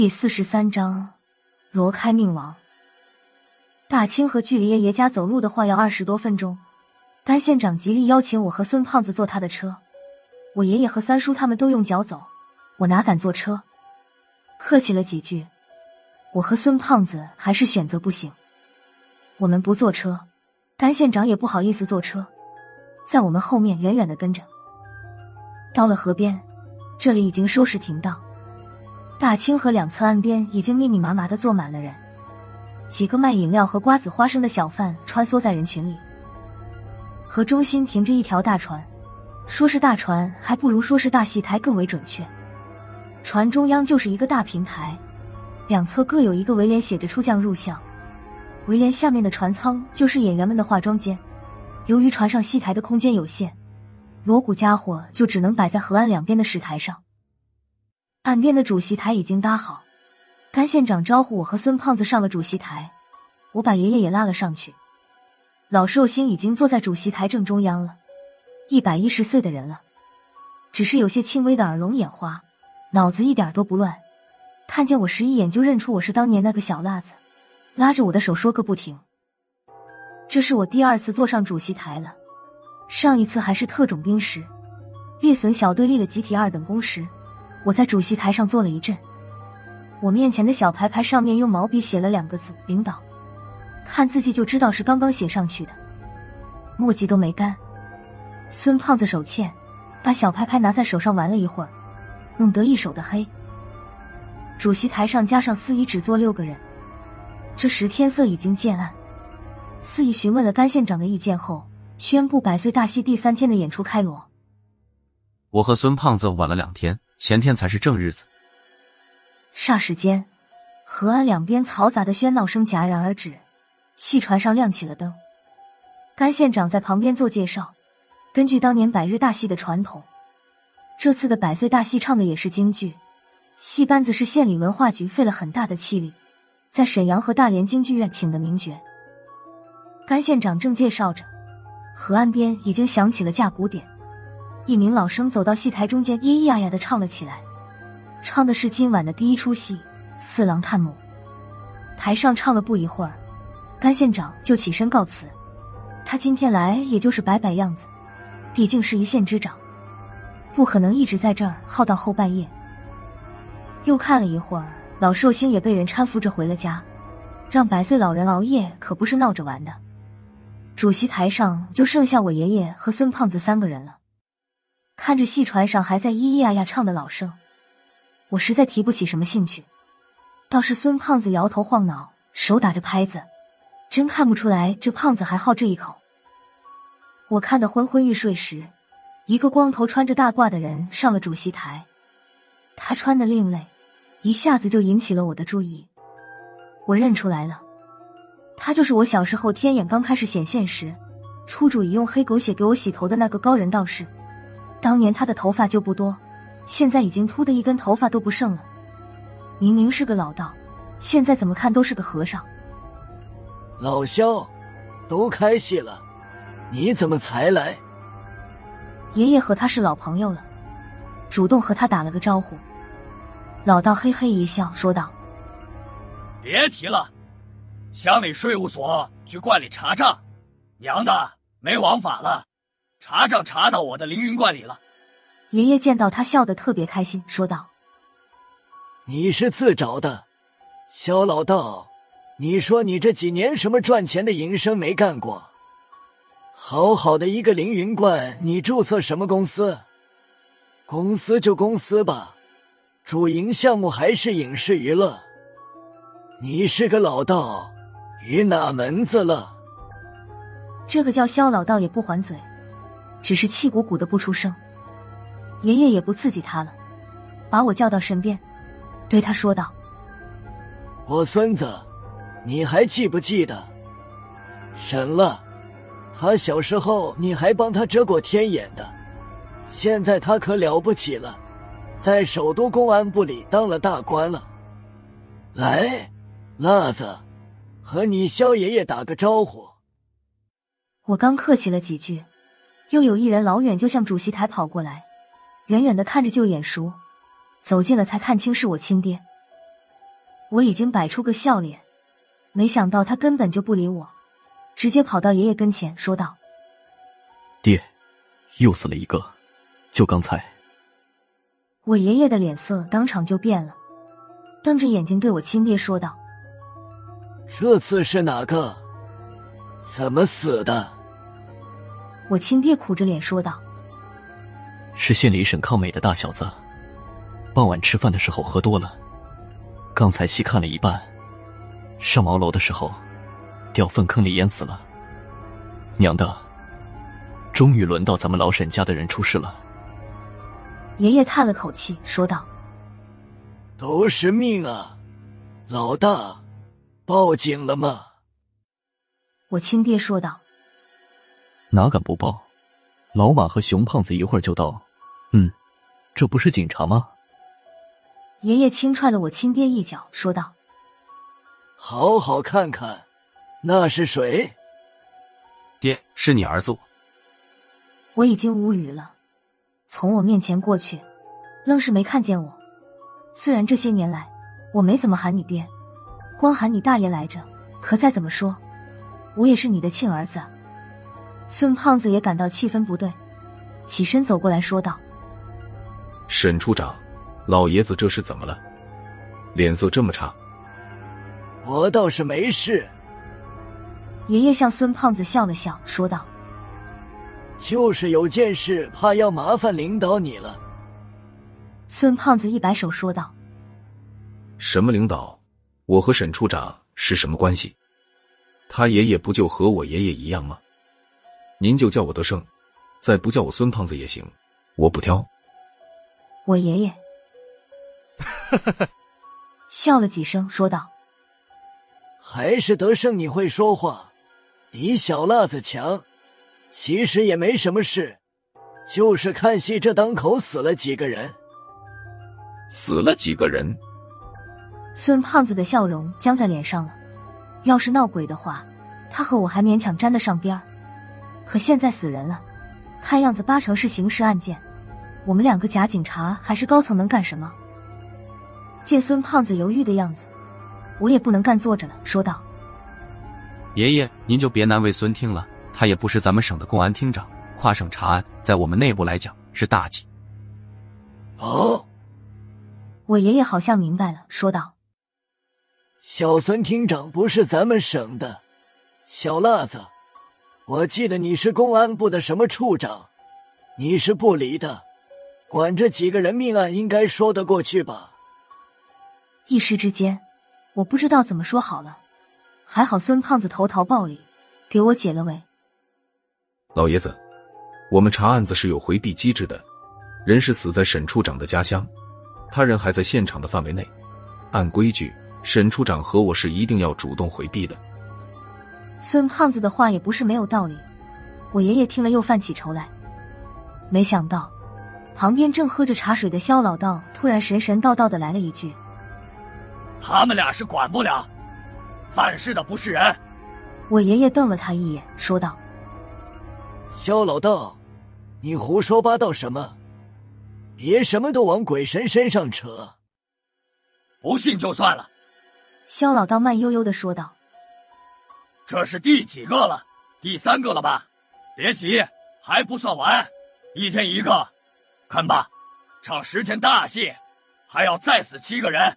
第四十三章，罗开命王。大清河距离爷爷家走路的话要二十多分钟。甘县长极力邀请我和孙胖子坐他的车，我爷爷和三叔他们都用脚走，我哪敢坐车？客气了几句，我和孙胖子还是选择不行。我们不坐车，甘县长也不好意思坐车，在我们后面远远的跟着。到了河边，这里已经收拾停当。大清河两侧岸边已经密密麻麻的坐满了人，几个卖饮料和瓜子、花生的小贩穿梭在人群里。河中心停着一条大船，说是大船，还不如说是大戏台更为准确。船中央就是一个大平台，两侧各有一个围帘，写着“出将入相”。围帘下面的船舱就是演员们的化妆间。由于船上戏台的空间有限，锣鼓家伙就只能摆在河岸两边的石台上。岸边的主席台已经搭好，甘县长招呼我和孙胖子上了主席台，我把爷爷也拉了上去。老寿星已经坐在主席台正中央了，一百一十岁的人了，只是有些轻微的耳聋眼花，脑子一点都不乱。看见我时一眼就认出我是当年那个小辣子，拉着我的手说个不停。这是我第二次坐上主席台了，上一次还是特种兵时，猎隼小队立了集体二等功时。我在主席台上坐了一阵，我面前的小牌牌上面用毛笔写了两个字“领导”，看字迹就知道是刚刚写上去的，墨迹都没干。孙胖子手欠，把小牌牌拿在手上玩了一会儿，弄得一手的黑。主席台上加上司仪只坐六个人，这时天色已经渐暗。司仪询问了甘县长的意见后，宣布百岁大戏第三天的演出开锣。我和孙胖子晚了两天。前天才是正日子。霎时间，河岸两边嘈杂的喧闹声戛然而止，戏船上亮起了灯。甘县长在旁边做介绍。根据当年百日大戏的传统，这次的百岁大戏唱的也是京剧，戏班子是县里文化局费了很大的气力，在沈阳和大连京剧院请的名角。甘县长正介绍着，河岸边已经响起了架鼓点。一名老生走到戏台中间，咿咿呀呀的唱了起来，唱的是今晚的第一出戏《四郎探母》。台上唱了不一会儿，甘县长就起身告辞。他今天来也就是摆摆样子，毕竟是一县之长，不可能一直在这儿耗到后半夜。又看了一会儿，老寿星也被人搀扶着回了家。让百岁老人熬夜可不是闹着玩的。主席台上就剩下我爷爷和孙胖子三个人了。看着戏船上还在咿咿呀呀唱的老生，我实在提不起什么兴趣。倒是孙胖子摇头晃脑，手打着拍子，真看不出来这胖子还好这一口。我看得昏昏欲睡时，一个光头穿着大褂的人上了主席台。他穿的另类，一下子就引起了我的注意。我认出来了，他就是我小时候天眼刚开始显现时，出主意用黑狗血给我洗头的那个高人道士。当年他的头发就不多，现在已经秃的一根头发都不剩了。明明是个老道，现在怎么看都是个和尚。老肖，都开戏了，你怎么才来？爷爷和他是老朋友了，主动和他打了个招呼。老道嘿嘿一笑，说道：“别提了，乡里税务所去观里查账，娘的没王法了。”查账查到我的凌云观里了。爷爷见到他，笑得特别开心，说道：“你是自找的，肖老道。你说你这几年什么赚钱的营生没干过？好好的一个凌云观，你注册什么公司？公司就公司吧，主营项目还是影视娱乐。你是个老道，于哪门子了？”这个叫肖老道也不还嘴。只是气鼓鼓的不出声，爷爷也不刺激他了，把我叫到身边，对他说道：“我孙子，你还记不记得？沈了，他小时候你还帮他遮过天眼的，现在他可了不起了，在首都公安部里当了大官了。来，辣子，和你肖爷爷打个招呼。”我刚客气了几句。又有一人老远就向主席台跑过来，远远的看着就眼熟，走近了才看清是我亲爹。我已经摆出个笑脸，没想到他根本就不理我，直接跑到爷爷跟前说道：“爹，又死了一个，就刚才。”我爷爷的脸色当场就变了，瞪着眼睛对我亲爹说道：“这次是哪个？怎么死的？”我亲爹苦着脸说道：“是县里沈抗美的大小子，傍晚吃饭的时候喝多了，刚才戏看了一半，上茅楼的时候掉粪坑里淹死了。娘的，终于轮到咱们老沈家的人出事了。”爷爷叹了口气说道：“都是命啊，老大，报警了吗？”我亲爹说道。哪敢不报？老马和熊胖子一会儿就到。嗯，这不是警察吗？爷爷轻踹了我亲爹一脚，说道：“好好看看，那是谁？”爹，是你儿子。我已经无语了，从我面前过去，愣是没看见我。虽然这些年来我没怎么喊你爹，光喊你大爷来着，可再怎么说，我也是你的亲儿子。孙胖子也感到气氛不对，起身走过来说道：“沈处长，老爷子这是怎么了？脸色这么差？”我倒是没事。爷爷向孙胖子笑了笑，说道：“就是有件事，怕要麻烦领导你了。”孙胖子一摆手说道：“什么领导？我和沈处长是什么关系？他爷爷不就和我爷爷一样吗？”您就叫我德胜，再不叫我孙胖子也行，我不挑。我爷爷 笑了几声，说道：“还是德胜你会说话，比小辣子强。其实也没什么事，就是看戏这档口死了几个人。死了几个人？”孙胖子的笑容僵在脸上了。要是闹鬼的话，他和我还勉强沾得上边儿。可现在死人了，看样子八成是刑事案件。我们两个假警察还是高层能干什么？见孙胖子犹豫的样子，我也不能干坐着了，说道：“爷爷，您就别难为孙听了，他也不是咱们省的公安厅长，跨省查案，在我们内部来讲是大忌。”哦，我爷爷好像明白了，说道：“小孙厅长不是咱们省的，小辣子。”我记得你是公安部的什么处长，你是部里的，管这几个人命案应该说得过去吧？一时之间，我不知道怎么说好了。还好孙胖子投桃报李，给我解了围。老爷子，我们查案子是有回避机制的，人是死在沈处长的家乡，他人还在现场的范围内，按规矩，沈处长和我是一定要主动回避的。孙胖子的话也不是没有道理，我爷爷听了又犯起愁来。没想到，旁边正喝着茶水的肖老道突然神神叨叨的来了一句：“他们俩是管不了，犯事的不是人。”我爷爷瞪了他一眼，说道：“肖老道，你胡说八道什么？别什么都往鬼神身上扯。不信就算了。”肖老道慢悠悠的说道。这是第几个了？第三个了吧？别急，还不算完，一天一个，看吧，唱十天大戏，还要再死七个人。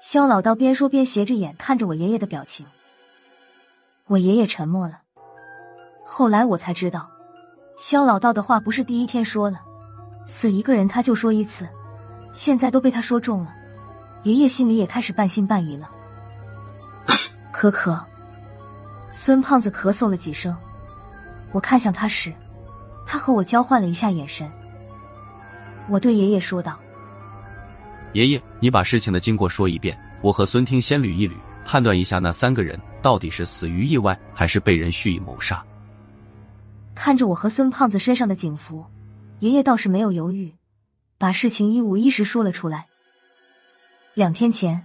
肖老道边说边斜着眼看着我爷爷的表情。我爷爷沉默了。后来我才知道，肖老道的话不是第一天说了，死一个人他就说一次，现在都被他说中了，爷爷心里也开始半信半疑了。可可。孙胖子咳嗽了几声，我看向他时，他和我交换了一下眼神。我对爷爷说道：“爷爷，你把事情的经过说一遍，我和孙听先捋一捋，判断一下那三个人到底是死于意外，还是被人蓄意谋杀。”看着我和孙胖子身上的警服，爷爷倒是没有犹豫，把事情一五一十说了出来。两天前，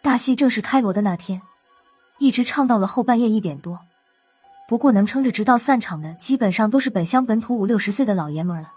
大戏正式开锣的那天。一直唱到了后半夜一点多，不过能撑着直到散场的，基本上都是本乡本土五六十岁的老爷们了。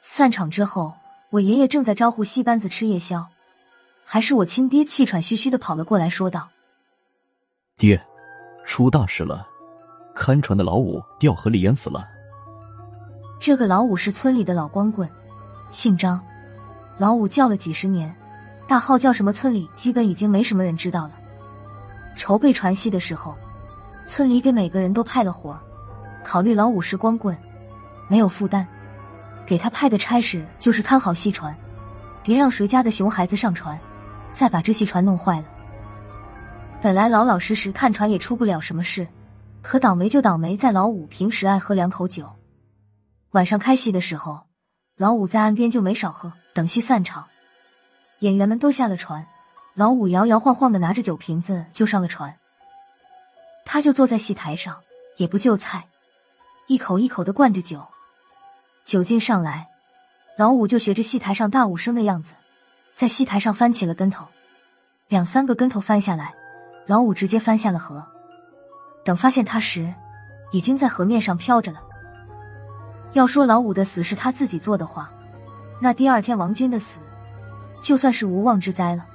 散场之后，我爷爷正在招呼戏班子吃夜宵，还是我亲爹气喘吁吁的跑了过来，说道：“爹，出大事了，看船的老五掉河里淹死了。”这个老五是村里的老光棍，姓张，老五叫了几十年，大号叫什么？村里基本已经没什么人知道了。筹备船戏的时候，村里给每个人都派了活儿，考虑老五是光棍，没有负担，给他派的差事就是看好戏船，别让谁家的熊孩子上船，再把这戏船弄坏了。本来老老实实看船也出不了什么事，可倒霉就倒霉在老五平时爱喝两口酒。晚上开戏的时候，老五在岸边就没少喝。等戏散场，演员们都下了船，老五摇摇晃晃的拿着酒瓶子就上了船。他就坐在戏台上，也不就菜，一口一口的灌着酒。酒劲上来，老五就学着戏台上大武生的样子，在戏台上翻起了跟头，两三个跟头翻下来，老五直接翻下了河。等发现他时，已经在河面上飘着了。要说老五的死是他自己做的话，那第二天王军的死，就算是无妄之灾了。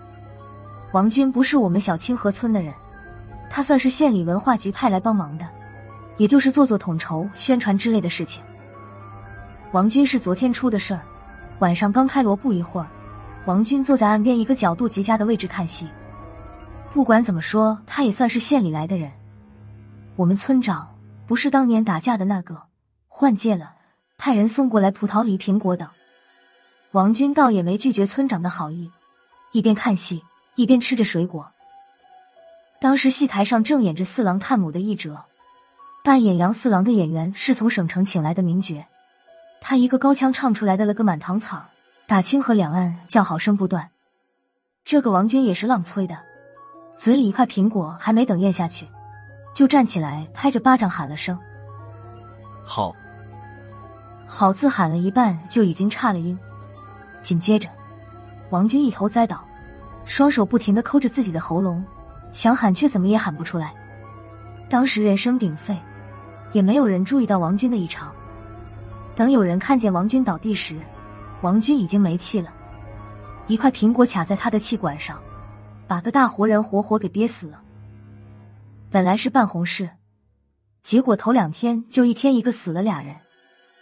王军不是我们小清河村的人，他算是县里文化局派来帮忙的，也就是做做统筹、宣传之类的事情。王军是昨天出的事儿，晚上刚开锣不一会儿，王军坐在岸边一个角度极佳的位置看戏。不管怎么说，他也算是县里来的人。我们村长不是当年打架的那个，换届了。派人送过来葡萄、梨、苹果等，王军倒也没拒绝村长的好意，一边看戏一边吃着水果。当时戏台上正演着四郎探母的一折，扮演杨四郎的演员是从省城请来的名角，他一个高腔唱出来的了个满堂彩打清河两岸叫好声不断。这个王军也是浪催的，嘴里一块苹果还没等咽下去，就站起来拍着巴掌喊了声：“好。”好字喊了一半就已经差了音，紧接着，王军一头栽倒，双手不停的抠着自己的喉咙，想喊却怎么也喊不出来。当时人声鼎沸，也没有人注意到王军的异常。等有人看见王军倒地时，王军已经没气了，一块苹果卡在他的气管上，把个大活人活活给憋死了。本来是办红事，结果头两天就一天一个死了俩人。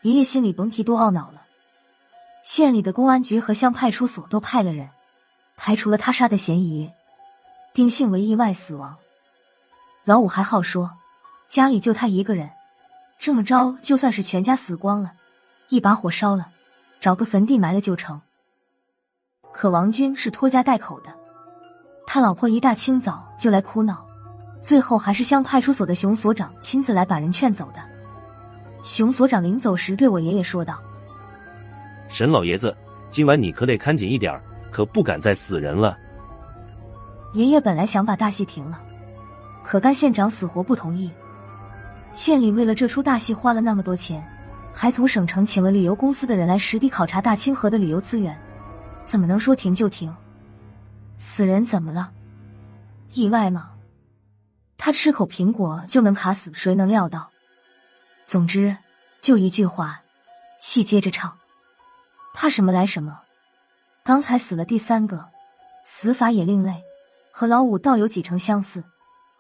爷爷心里甭提多懊恼了。县里的公安局和乡派出所都派了人，排除了他杀的嫌疑，定性为意外死亡。老五还好说，家里就他一个人，这么着就算是全家死光了，一把火烧了，找个坟地埋了就成。可王军是拖家带口的，他老婆一大清早就来哭闹，最后还是乡派出所的熊所长亲自来把人劝走的。熊所长临走时对我爷爷说道：“沈老爷子，今晚你可得看紧一点儿，可不敢再死人了。”爷爷本来想把大戏停了，可甘县长死活不同意。县里为了这出大戏花了那么多钱，还从省城请了旅游公司的人来实地考察大清河的旅游资源，怎么能说停就停？死人怎么了？意外吗？他吃口苹果就能卡死，谁能料到？总之，就一句话，戏接着唱，怕什么来什么。刚才死了第三个，死法也另类，和老五倒有几成相似，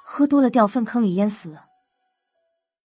喝多了掉粪坑里淹死了。